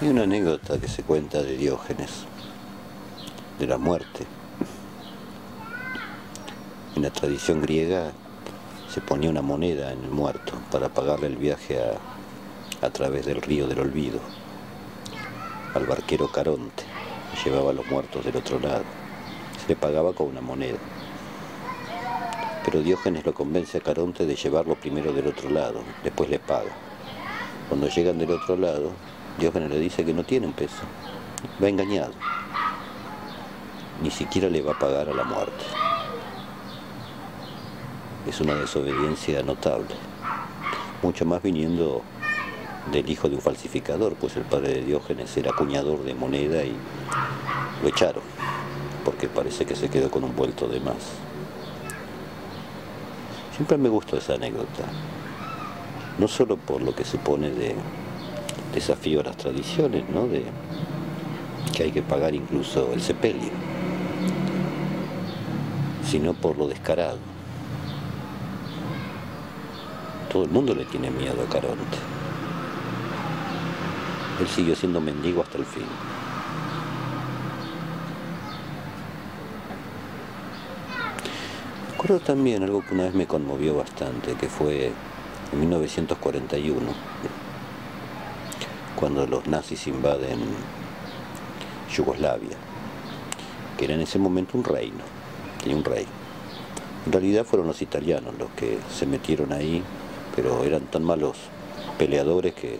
Hay una anécdota que se cuenta de Diógenes, de la muerte. En la tradición griega se ponía una moneda en el muerto para pagarle el viaje a, través del río del olvido, al barquero Caronte, que llevaba a los muertos del otro lado. Se le pagaba con una moneda. Pero Diógenes lo convence a Caronte de llevarlo primero del otro lado, después le paga. Cuando llegan del otro lado, Diógenes le dice que no tiene un peso, va engañado. Ni siquiera le va a pagar a la muerte. Es una desobediencia notable, mucho más viniendo del hijo de un falsificador, pues el padre de Diógenes era acuñador de moneda y lo echaron, porque parece que se quedó con un vuelto de más. Siempre me gustó esa anécdota, no solo por lo que supone de desafío a las tradiciones, ¿no? de que hay que pagar incluso el sepelio, sino por lo descarado. Todo el mundo le tiene miedo a Caronte. Él siguió siendo mendigo hasta el fin. Recuerdo también algo que una vez me conmovió bastante, que fue en 1941, cuando los nazis invaden Yugoslavia, que era en ese momento un reino, tenía un rey. En realidad fueron los italianos los que se metieron ahí, pero eran tan malos peleadores que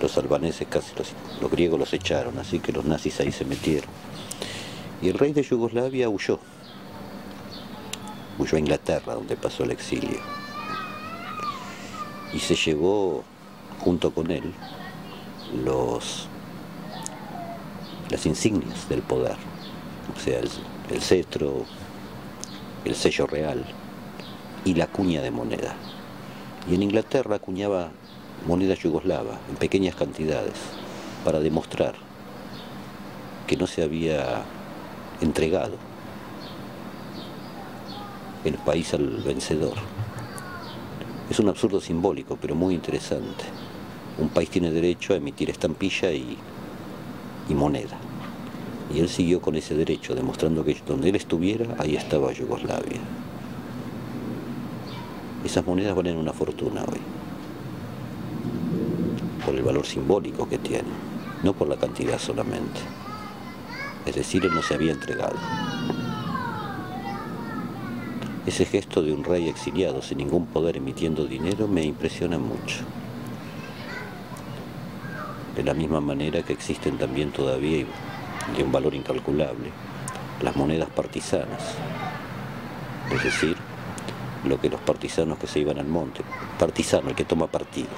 los albaneses, casi los, los griegos los echaron, así que los nazis ahí se metieron. Y el rey de Yugoslavia huyó, huyó a Inglaterra, donde pasó el exilio. Y se llevó junto con él los, las insignias del poder, o sea, el, el cetro, el sello real y la cuña de moneda. Y en Inglaterra acuñaba moneda yugoslava en pequeñas cantidades para demostrar que no se había entregado el país al vencedor. Es un absurdo simbólico, pero muy interesante. Un país tiene derecho a emitir estampilla y, moneda. Y él siguió con ese derecho, demostrando que donde él estuviera, ahí estaba Yugoslavia. Esas monedas valen una fortuna hoy, por el valor simbólico que tienen, no por la cantidad solamente. Es decir, él no se había entregado. Ese gesto de un rey exiliado sin ningún poder emitiendo dinero me impresiona mucho. De la misma manera que existen también todavía, de un valor incalculable, las monedas partisanas. Es decir, lo que los partisanos que se iban al monte, partisano, el que toma partido,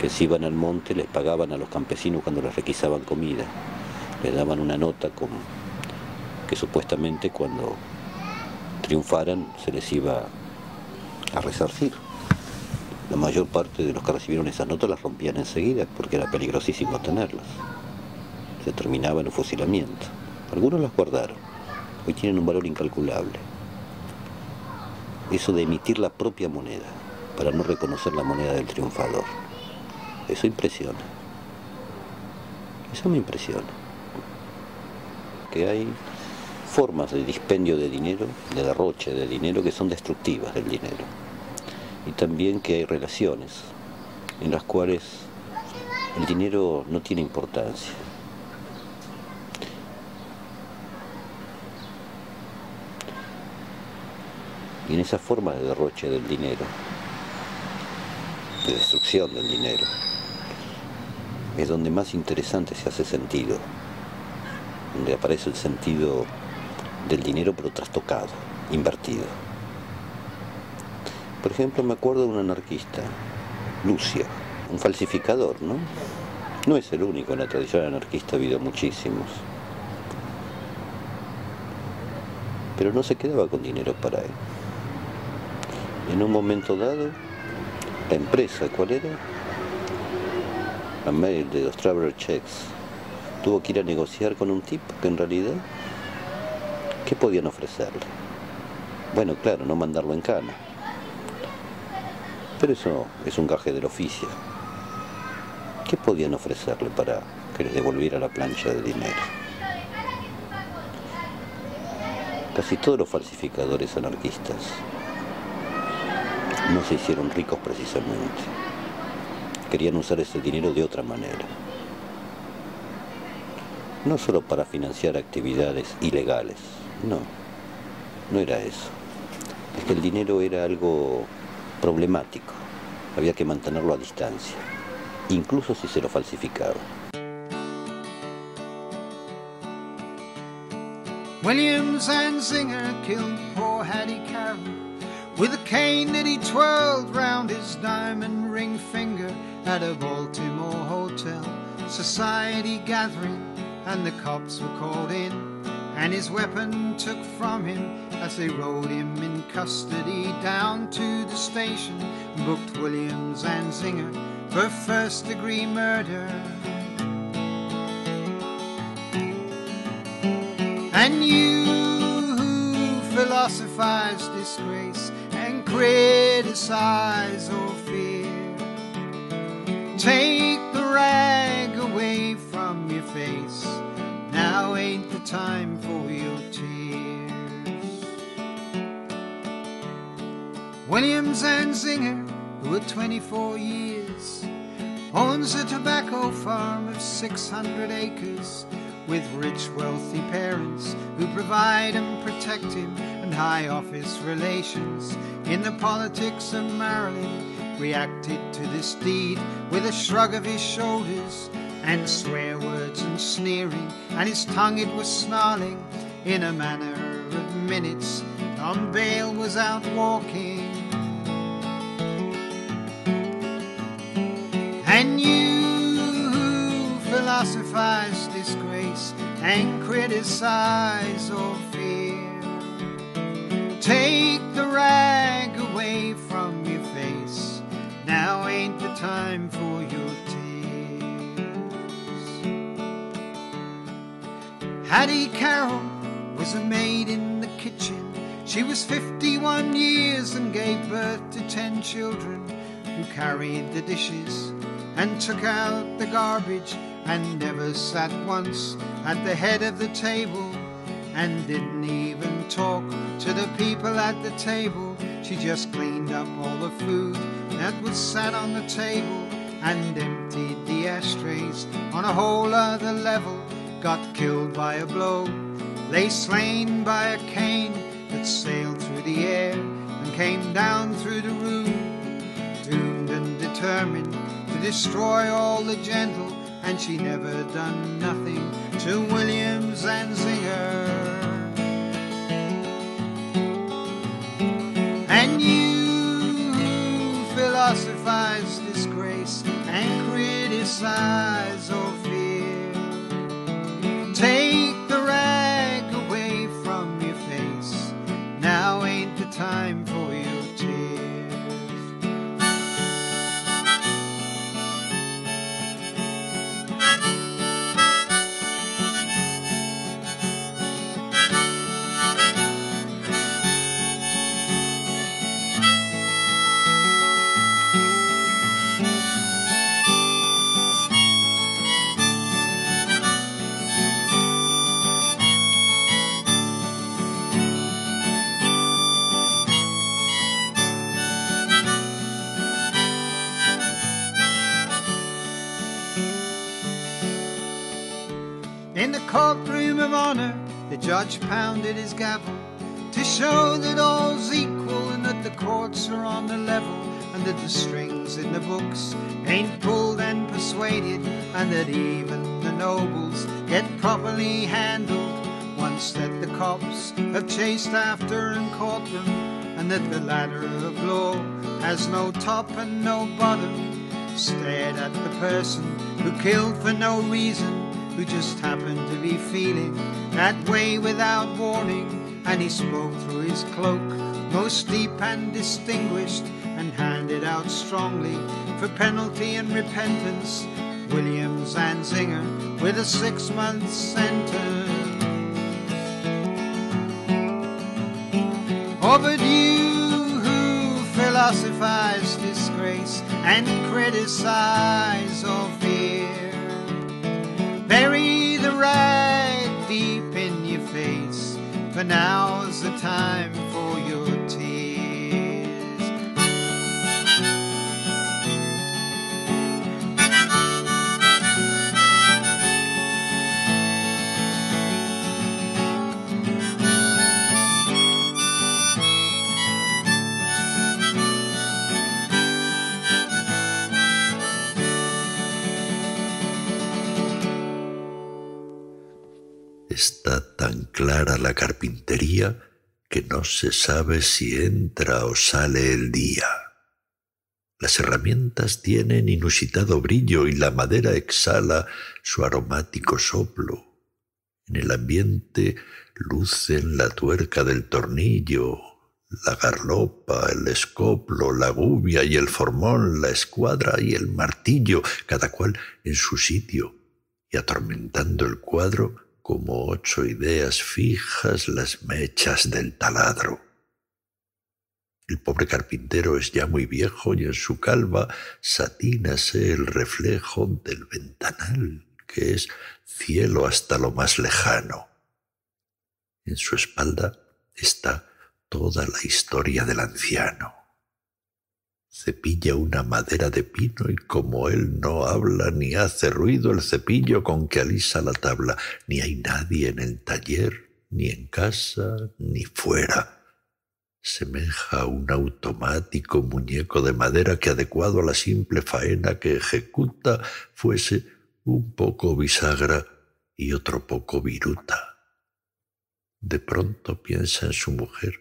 que se iban al monte les pagaban a los campesinos cuando les requisaban comida, les daban una nota con, que supuestamente cuando triunfaran se les iba a resarcir. La mayor parte de los que recibieron esas notas las rompían enseguida porque era peligrosísimo tenerlas. Se terminaba en un fusilamiento. Algunos las guardaron. Hoy tienen un valor incalculable. Eso de emitir la propia moneda para no reconocer la moneda del triunfador. Eso impresiona. Eso me impresiona. Que hay formas de dispendio de dinero, de derroche de dinero que son destructivas del dinero. Y también que hay relaciones en las cuales el dinero no tiene importancia. Y en esa forma de derroche del dinero, de destrucción del dinero, es donde más interesante se hace sentido, donde aparece el sentido del dinero pero trastocado, invertido. Por ejemplo, me acuerdo de un anarquista, Lucio, un falsificador, ¿no? No es el único, en la tradición anarquista ha habido muchísimos. Pero no se quedaba con dinero para él. En un momento dado, la empresa, ¿cuál era? La mail de los Traveler Checks, tuvo que ir a negociar con un tipo que en realidad ¿Qué podían ofrecerle? Bueno, claro, no mandarlo en cana. Pero eso es un gaje del oficio. ¿Qué podían ofrecerle para que les devolviera la plancha de dinero? Casi todos los falsificadores anarquistas no se hicieron ricos precisamente. Querían usar ese dinero de otra manera. No solo para financiar actividades ilegales, no, no era eso. Es que el dinero era algo problemático, había que mantenerlo a distancia, incluso si se lo falsificaba. Williams and Singer killed poor Hattie Carroll with a cane that he twirled round his diamond ring finger at a Baltimore hotel. Society gathering, and the cops were called in, and his weapon took from him as they rode him in custody down to the station. Booked Williams and Singer for first degree murder. And you who philosophize disgrace and criticize or fear, take the rag away from your face. Now ain't the time for your tears. Williams and Singer, who are 24 years, owns a tobacco farm of 600 acres with rich, wealthy parents who provide and protect him, and high office relations in the politics of Maryland. Reacted to this deed with a shrug of his shoulders and swear words and sneering, and his tongue it was snarling in a manner of minutes. Tom bail was out walking. And you who philosophize disgrace and criticize or fear, take the rag away from your face. Now ain't the time for Hattie Carroll was a maid in the kitchen. She was 51 years and gave birth to 10 children who carried the dishes and took out the garbage and never sat once at the head of the table and didn't even talk to the people at the table. She just cleaned up all the food that was sat on the table and emptied the ashtrays on a whole other level. Got killed by a blow, lay slain by a cane that sailed through the air and came down through the room, doomed and determined to destroy all the gentle, and she never done nothing to Williams and Zinger. And you who philosophize disgrace and criticize In the courtroom of honor, the judge pounded his gavel to show that all's equal and that the courts are on the level and that the strings in the books ain't pulled and persuaded and that even the nobles get properly handled once that the cops have chased after and caught them and that the ladder of law has no top and no bottom stared at the person who killed for no reason who just happened to be feeling that way without warning. And he spoke through his cloak, most deep and distinguished, and handed out strongly for penalty and repentance. Williams and Zinger with a six month sentence. Oh, but you who philosophize disgrace and criticize or fear. Now's the time clara la carpintería que no se sabe si entra o sale el día. Las herramientas tienen inusitado brillo y la madera exhala su aromático soplo. En el ambiente lucen la tuerca del tornillo, la garlopa, el escoplo, la gubia y el formón, la escuadra y el martillo, cada cual en su sitio, y atormentando el cuadro como ocho ideas fijas las mechas del taladro. El pobre carpintero es ya muy viejo y en su calva satínase el reflejo del ventanal, que es cielo hasta lo más lejano. En su espalda está toda la historia del anciano. Cepilla una madera de pino y como él no habla ni hace ruido el cepillo con que alisa la tabla, ni hay nadie en el taller, ni en casa, ni fuera. Semeja un automático muñeco de madera que adecuado a la simple faena que ejecuta fuese un poco bisagra y otro poco viruta. De pronto piensa en su mujer,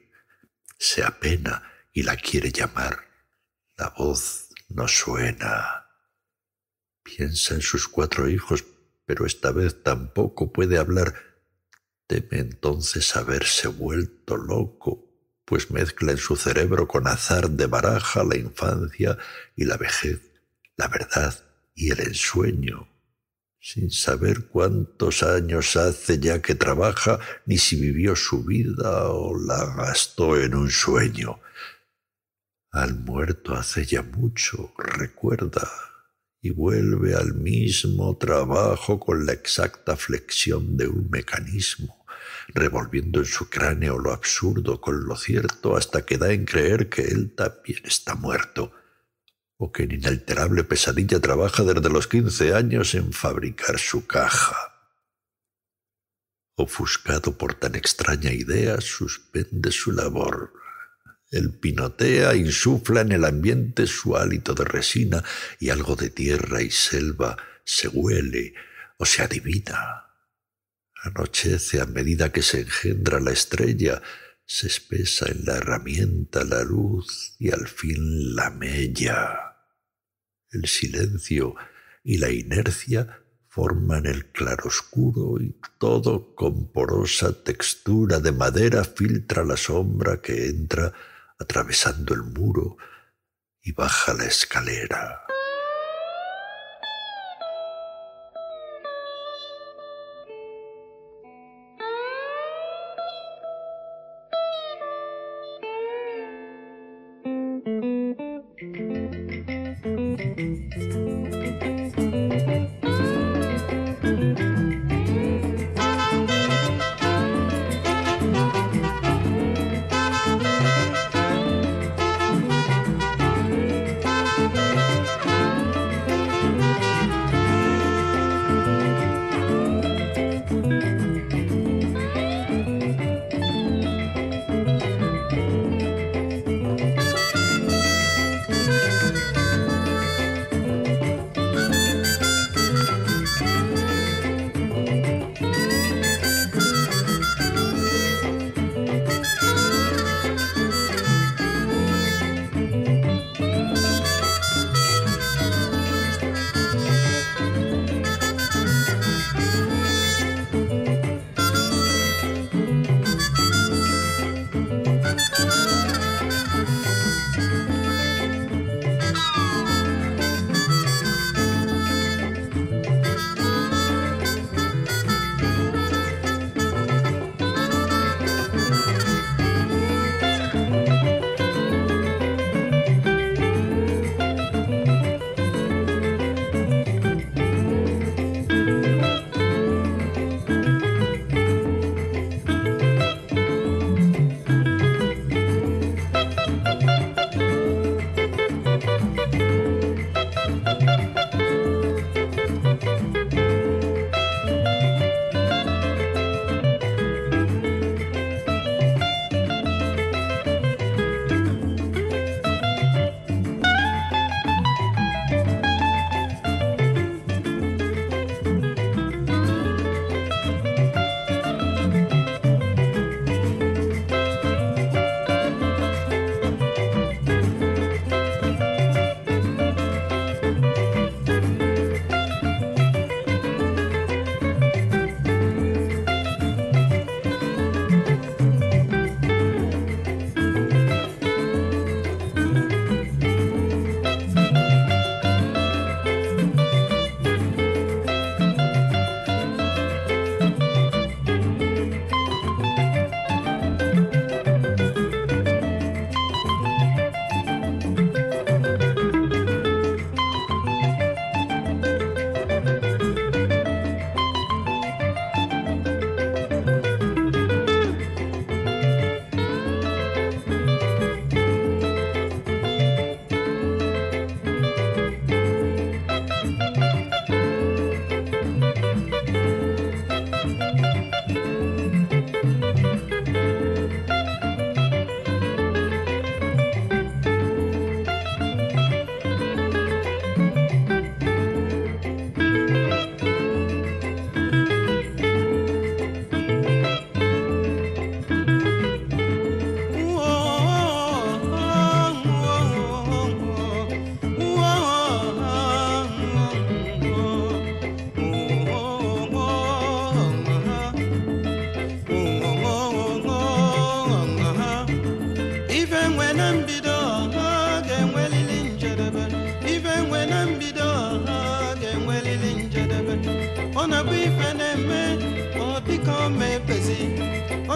se apena y la quiere llamar. La voz no suena. Piensa en sus cuatro hijos, pero esta vez tampoco puede hablar. Teme entonces haberse vuelto loco pues mezcla en su cerebro con azar de baraja la infancia y la vejez, la verdad y el ensueño, sin saber cuántos años hace ya que trabaja, ni si vivió su vida o la gastó en un sueño. Al muerto hace ya mucho, recuerda, y vuelve al mismo trabajo con la exacta flexión de un mecanismo revolviendo en su cráneo lo absurdo con lo cierto hasta que da en creer que él también está muerto, o que en inalterable pesadilla trabaja desde los quince años en fabricar su caja. Ofuscado por tan extraña idea, suspende su labor. El pinotea insufla en el ambiente su hálito de resina y algo de tierra y selva se huele o se adivina Anochece a medida que se engendra la estrella, se espesa en la herramienta la luz y al fin la mella. El silencio y la inercia forman el claroscuro y todo con porosa textura de madera filtra la sombra que entra atravesando el muro y baja la escalera.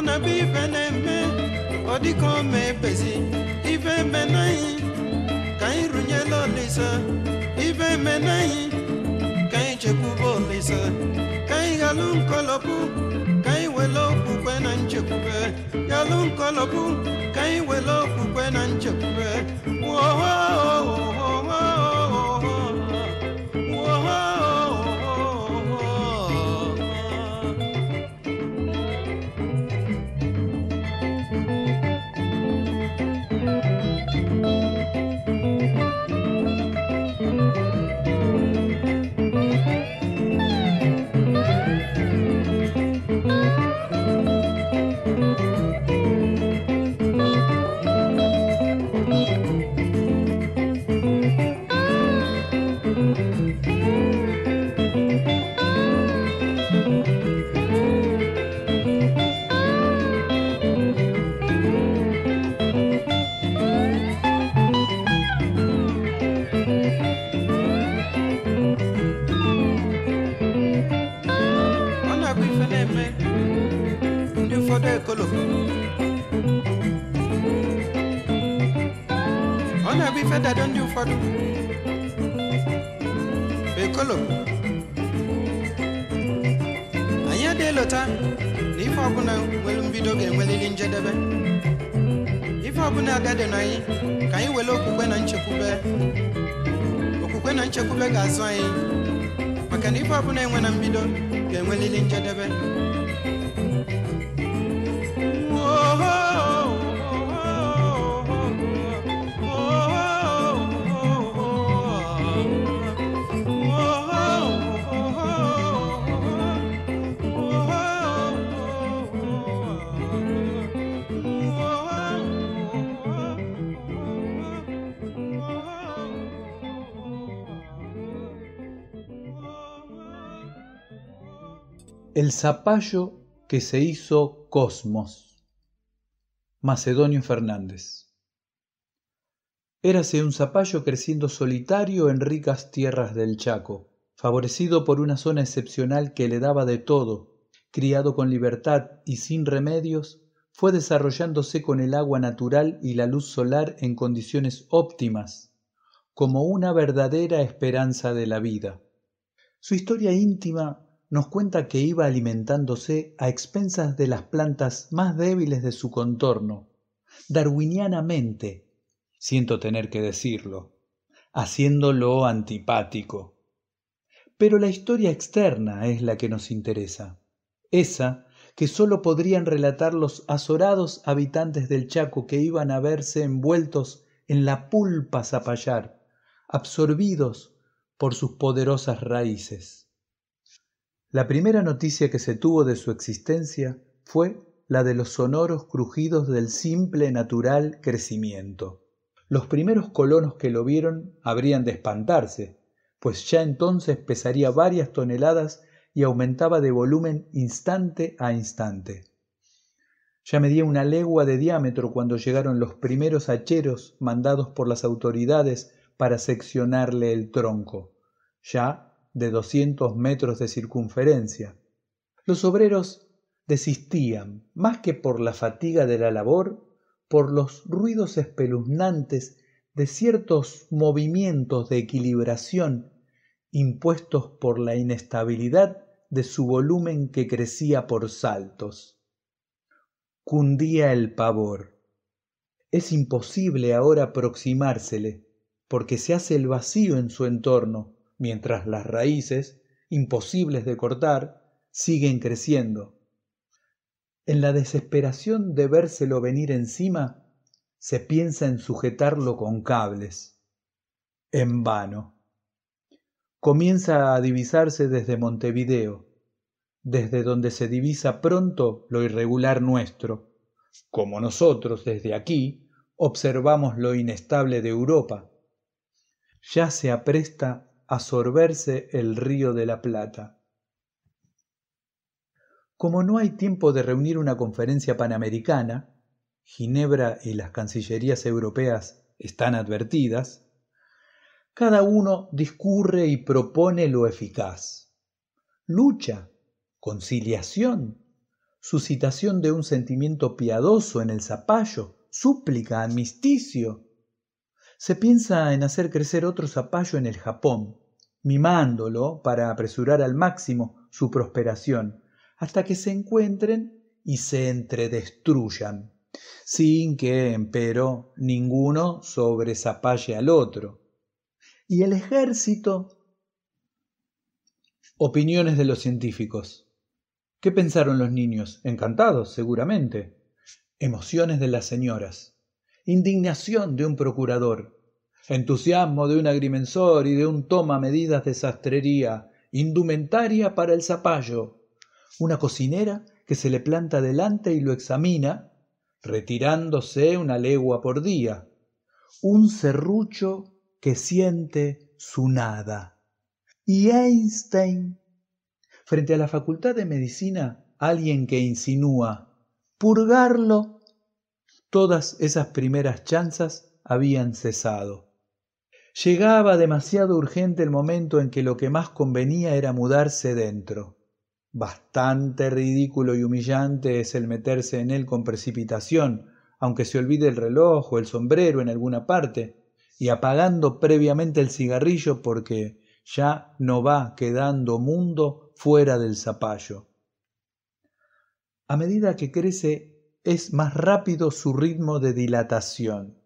Na bi ife na-eme ọ dịka o mee bezi ife eme n'anyị ka anyị rụnyela olisa ife eme n'anyị ka anyị chekwube olisa ka anyị ghalụ nkọlọpụ ka anyị wele okwukwe na nchekwube ghalụ nkọlọpụ ka anyị wele okwukwe na nchekwube ọ agadi na anyị ka anyị were okwukwe na nchekwube. Okwukwe na nchekwube ga-azụ anyị. Maka na ife ọbụla enwe na mbido ga-enwelili njedebe El zapallo que se hizo cosmos. Macedonio Fernández. Érase un zapallo creciendo solitario en ricas tierras del Chaco, favorecido por una zona excepcional que le daba de todo, criado con libertad y sin remedios, fue desarrollándose con el agua natural y la luz solar en condiciones óptimas, como una verdadera esperanza de la vida. Su historia íntima nos cuenta que iba alimentándose a expensas de las plantas más débiles de su contorno, darwinianamente, siento tener que decirlo, haciéndolo antipático. Pero la historia externa es la que nos interesa, esa que sólo podrían relatar los azorados habitantes del Chaco que iban a verse envueltos en la pulpa zapallar, absorbidos por sus poderosas raíces. La primera noticia que se tuvo de su existencia fue la de los sonoros crujidos del simple natural crecimiento. Los primeros colonos que lo vieron habrían de espantarse, pues ya entonces pesaría varias toneladas y aumentaba de volumen instante a instante. Ya medía una legua de diámetro cuando llegaron los primeros hacheros mandados por las autoridades para seccionarle el tronco, ya de doscientos metros de circunferencia. Los obreros desistían, más que por la fatiga de la labor, por los ruidos espeluznantes de ciertos movimientos de equilibración impuestos por la inestabilidad de su volumen que crecía por saltos. Cundía el pavor. Es imposible ahora aproximársele, porque se hace el vacío en su entorno, mientras las raíces, imposibles de cortar, siguen creciendo. En la desesperación de vérselo venir encima, se piensa en sujetarlo con cables. En vano. Comienza a divisarse desde Montevideo, desde donde se divisa pronto lo irregular nuestro, como nosotros desde aquí observamos lo inestable de Europa. Ya se apresta a sorberse el río de la Plata. Como no hay tiempo de reunir una conferencia panamericana, Ginebra y las cancillerías europeas están advertidas, cada uno discurre y propone lo eficaz. Lucha, conciliación, suscitación de un sentimiento piadoso en el zapallo, súplica, amnisticio. Se piensa en hacer crecer otro zapallo en el Japón, mimándolo para apresurar al máximo su prosperación, hasta que se encuentren y se entredestruyan, sin que, empero, ninguno sobresapalle al otro. Y el ejército Opiniones de los científicos. ¿Qué pensaron los niños? Encantados, seguramente. Emociones de las señoras. Indignación de un procurador. Entusiasmo de un agrimensor y de un toma medidas de sastrería. Indumentaria para el zapallo. Una cocinera que se le planta delante y lo examina, retirándose una legua por día. Un serrucho que siente su nada y Einstein. Frente a la Facultad de Medicina, alguien que insinúa purgarlo. Todas esas primeras chanzas habían cesado. Llegaba demasiado urgente el momento en que lo que más convenía era mudarse dentro. Bastante ridículo y humillante es el meterse en él con precipitación, aunque se olvide el reloj o el sombrero en alguna parte, y apagando previamente el cigarrillo porque ya no va quedando mundo fuera del zapallo. A medida que crece es más rápido su ritmo de dilatación.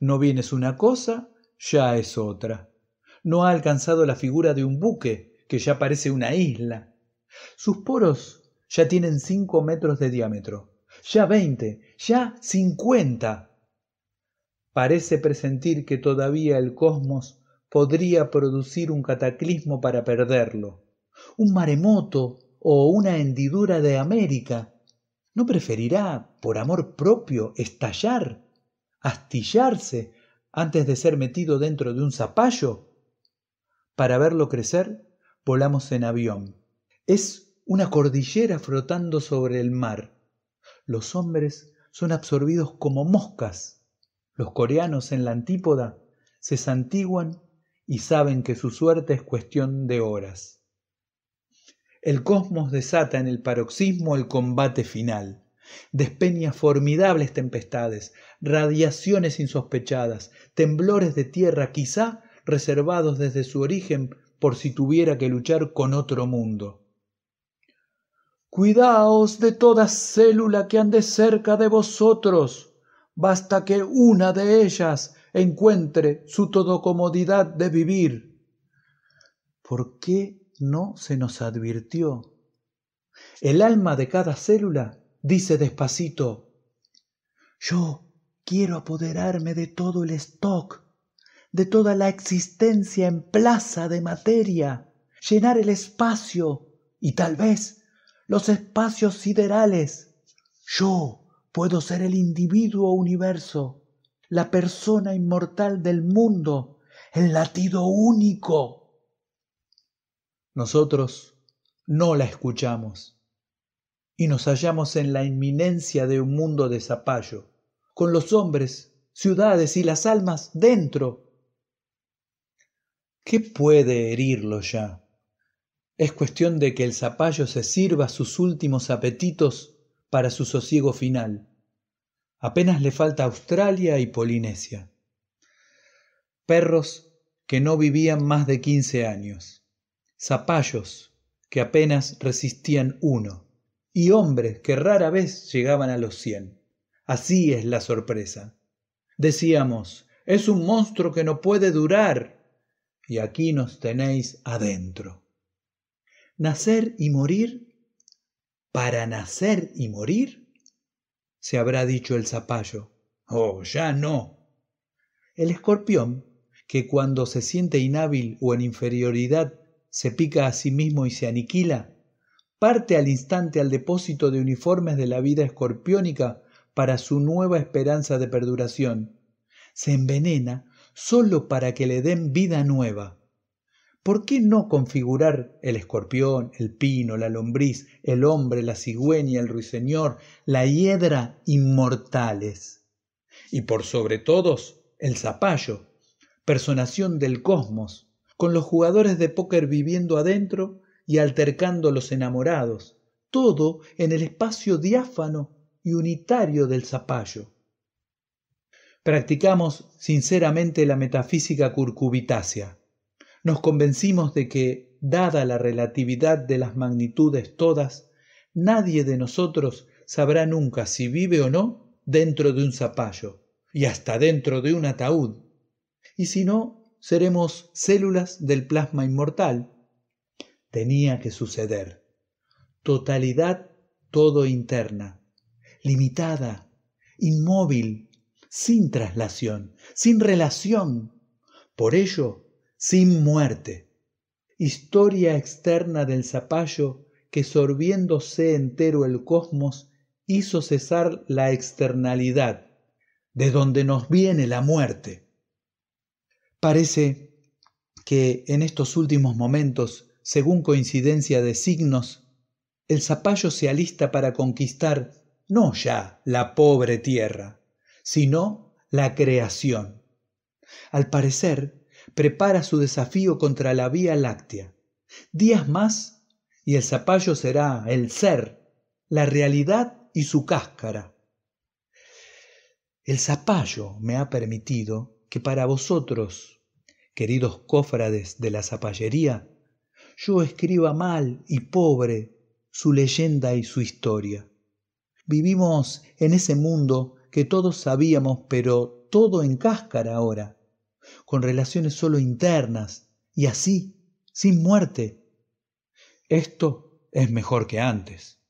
No bien es una cosa, ya es otra. No ha alcanzado la figura de un buque, que ya parece una isla. Sus poros ya tienen cinco metros de diámetro, ya veinte, ya cincuenta. Parece presentir que todavía el cosmos podría producir un cataclismo para perderlo, un maremoto o una hendidura de América. ¿No preferirá, por amor propio, estallar, astillarse, antes de ser metido dentro de un zapallo? Para verlo crecer, volamos en avión. Es una cordillera flotando sobre el mar. Los hombres son absorbidos como moscas. Los coreanos en la antípoda se santiguan y saben que su suerte es cuestión de horas. El cosmos desata en el paroxismo el combate final, despeña formidables tempestades, radiaciones insospechadas, temblores de tierra quizá reservados desde su origen por si tuviera que luchar con otro mundo. Cuidaos de toda célula que ande cerca de vosotros, basta que una de ellas encuentre su todo comodidad de vivir. ¿Por qué no se nos advirtió? El alma de cada célula dice despacito, yo quiero apoderarme de todo el stock, de toda la existencia en plaza de materia, llenar el espacio y tal vez los espacios siderales. Yo puedo ser el individuo universo la persona inmortal del mundo, el latido único. Nosotros no la escuchamos y nos hallamos en la inminencia de un mundo de zapallo, con los hombres, ciudades y las almas dentro. ¿Qué puede herirlo ya? Es cuestión de que el zapallo se sirva sus últimos apetitos para su sosiego final Apenas le falta Australia y Polinesia. Perros que no vivían más de quince años. Zapallos que apenas resistían uno. Y hombres que rara vez llegaban a los cien. Así es la sorpresa. Decíamos, es un monstruo que no puede durar. Y aquí nos tenéis adentro. Nacer y morir para nacer y morir se habrá dicho el zapallo. Oh, ya no. El escorpión, que cuando se siente inhábil o en inferioridad se pica a sí mismo y se aniquila, parte al instante al depósito de uniformes de la vida escorpiónica para su nueva esperanza de perduración. Se envenena sólo para que le den vida nueva. ¿Por qué no configurar el escorpión, el pino, la lombriz, el hombre, la cigüeña, el ruiseñor, la hiedra inmortales? Y por sobre todos, el zapallo, personación del cosmos, con los jugadores de póker viviendo adentro y altercando los enamorados, todo en el espacio diáfano y unitario del zapallo. Practicamos sinceramente la metafísica curcubitácea. Nos convencimos de que, dada la relatividad de las magnitudes todas, nadie de nosotros sabrá nunca si vive o no dentro de un zapallo y hasta dentro de un ataúd. Y si no, seremos células del plasma inmortal. Tenía que suceder. Totalidad todo interna, limitada, inmóvil, sin traslación, sin relación, por ello, sin muerte. Historia externa del zapallo que sorbiéndose entero el cosmos hizo cesar la externalidad, de donde nos viene la muerte. Parece que en estos últimos momentos, según coincidencia de signos, el zapallo se alista para conquistar no ya la pobre tierra, sino la creación. Al parecer, prepara su desafío contra la Vía Láctea. Días más y el zapallo será el ser, la realidad y su cáscara. El zapallo me ha permitido que para vosotros, queridos cofrades de la zapallería, yo escriba mal y pobre su leyenda y su historia. Vivimos en ese mundo que todos sabíamos, pero todo en cáscara ahora, con relaciones solo internas y así, sin muerte. Esto es mejor que antes.